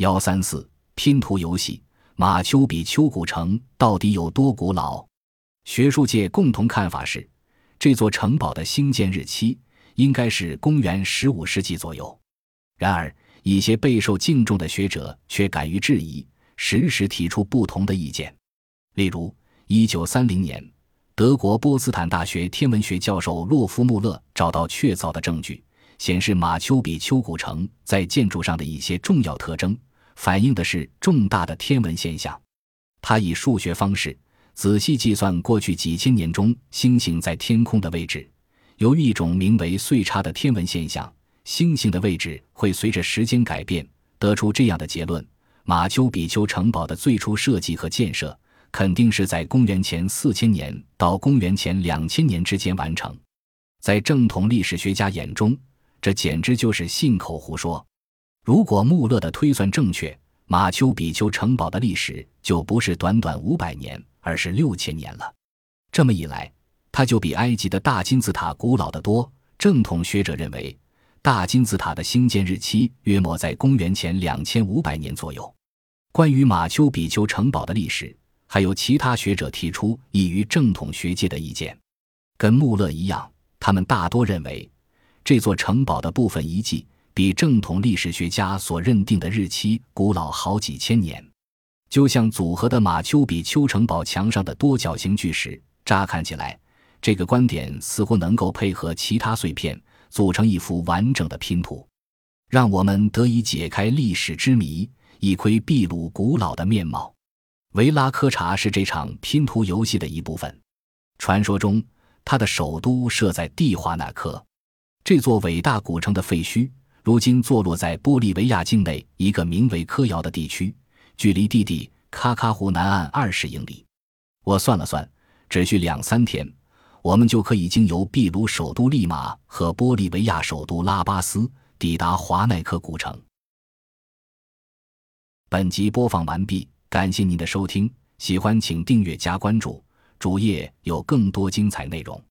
幺三四拼图游戏，马丘比丘古城到底有多古老？学术界共同看法是，这座城堡的兴建日期应该是公元十五世纪左右。然而，一些备受敬重的学者却敢于质疑，时时提出不同的意见。例如，一九三零年，德国波茨坦大学天文学教授洛夫穆勒找到确凿的证据，显示马丘比丘古城在建筑上的一些重要特征。反映的是重大的天文现象。他以数学方式仔细计算过去几千年中星星在天空的位置。由于一种名为岁差的天文现象，星星的位置会随着时间改变，得出这样的结论：马丘比丘城堡的最初设计和建设肯定是在公元前四千年到公元前两千年之间完成。在正统历史学家眼中，这简直就是信口胡说。如果穆勒的推算正确，马丘比丘城堡的历史就不是短短五百年，而是六千年了。这么一来，它就比埃及的大金字塔古老得多。正统学者认为，大金字塔的兴建日期约莫在公元前两千五百年左右。关于马丘比丘城堡的历史，还有其他学者提出异于正统学界的意见。跟穆勒一样，他们大多认为，这座城堡的部分遗迹。比正统历史学家所认定的日期古老好几千年，就像组合的马丘比丘城堡墙上的多角形巨石。乍看起来，这个观点似乎能够配合其他碎片，组成一幅完整的拼图，让我们得以解开历史之谜，一窥秘鲁古老的面貌。维拉科查是这场拼图游戏的一部分。传说中，它的首都设在蒂华纳科，这座伟大古城的废墟。如今坐落在玻利维亚境内一个名为科窑的地区，距离蒂蒂卡卡湖南岸二十英里。我算了算，只需两三天，我们就可以经由秘鲁首都利马和玻利维亚首都拉巴斯抵达华奈克古城。本集播放完毕，感谢您的收听，喜欢请订阅加关注，主页有更多精彩内容。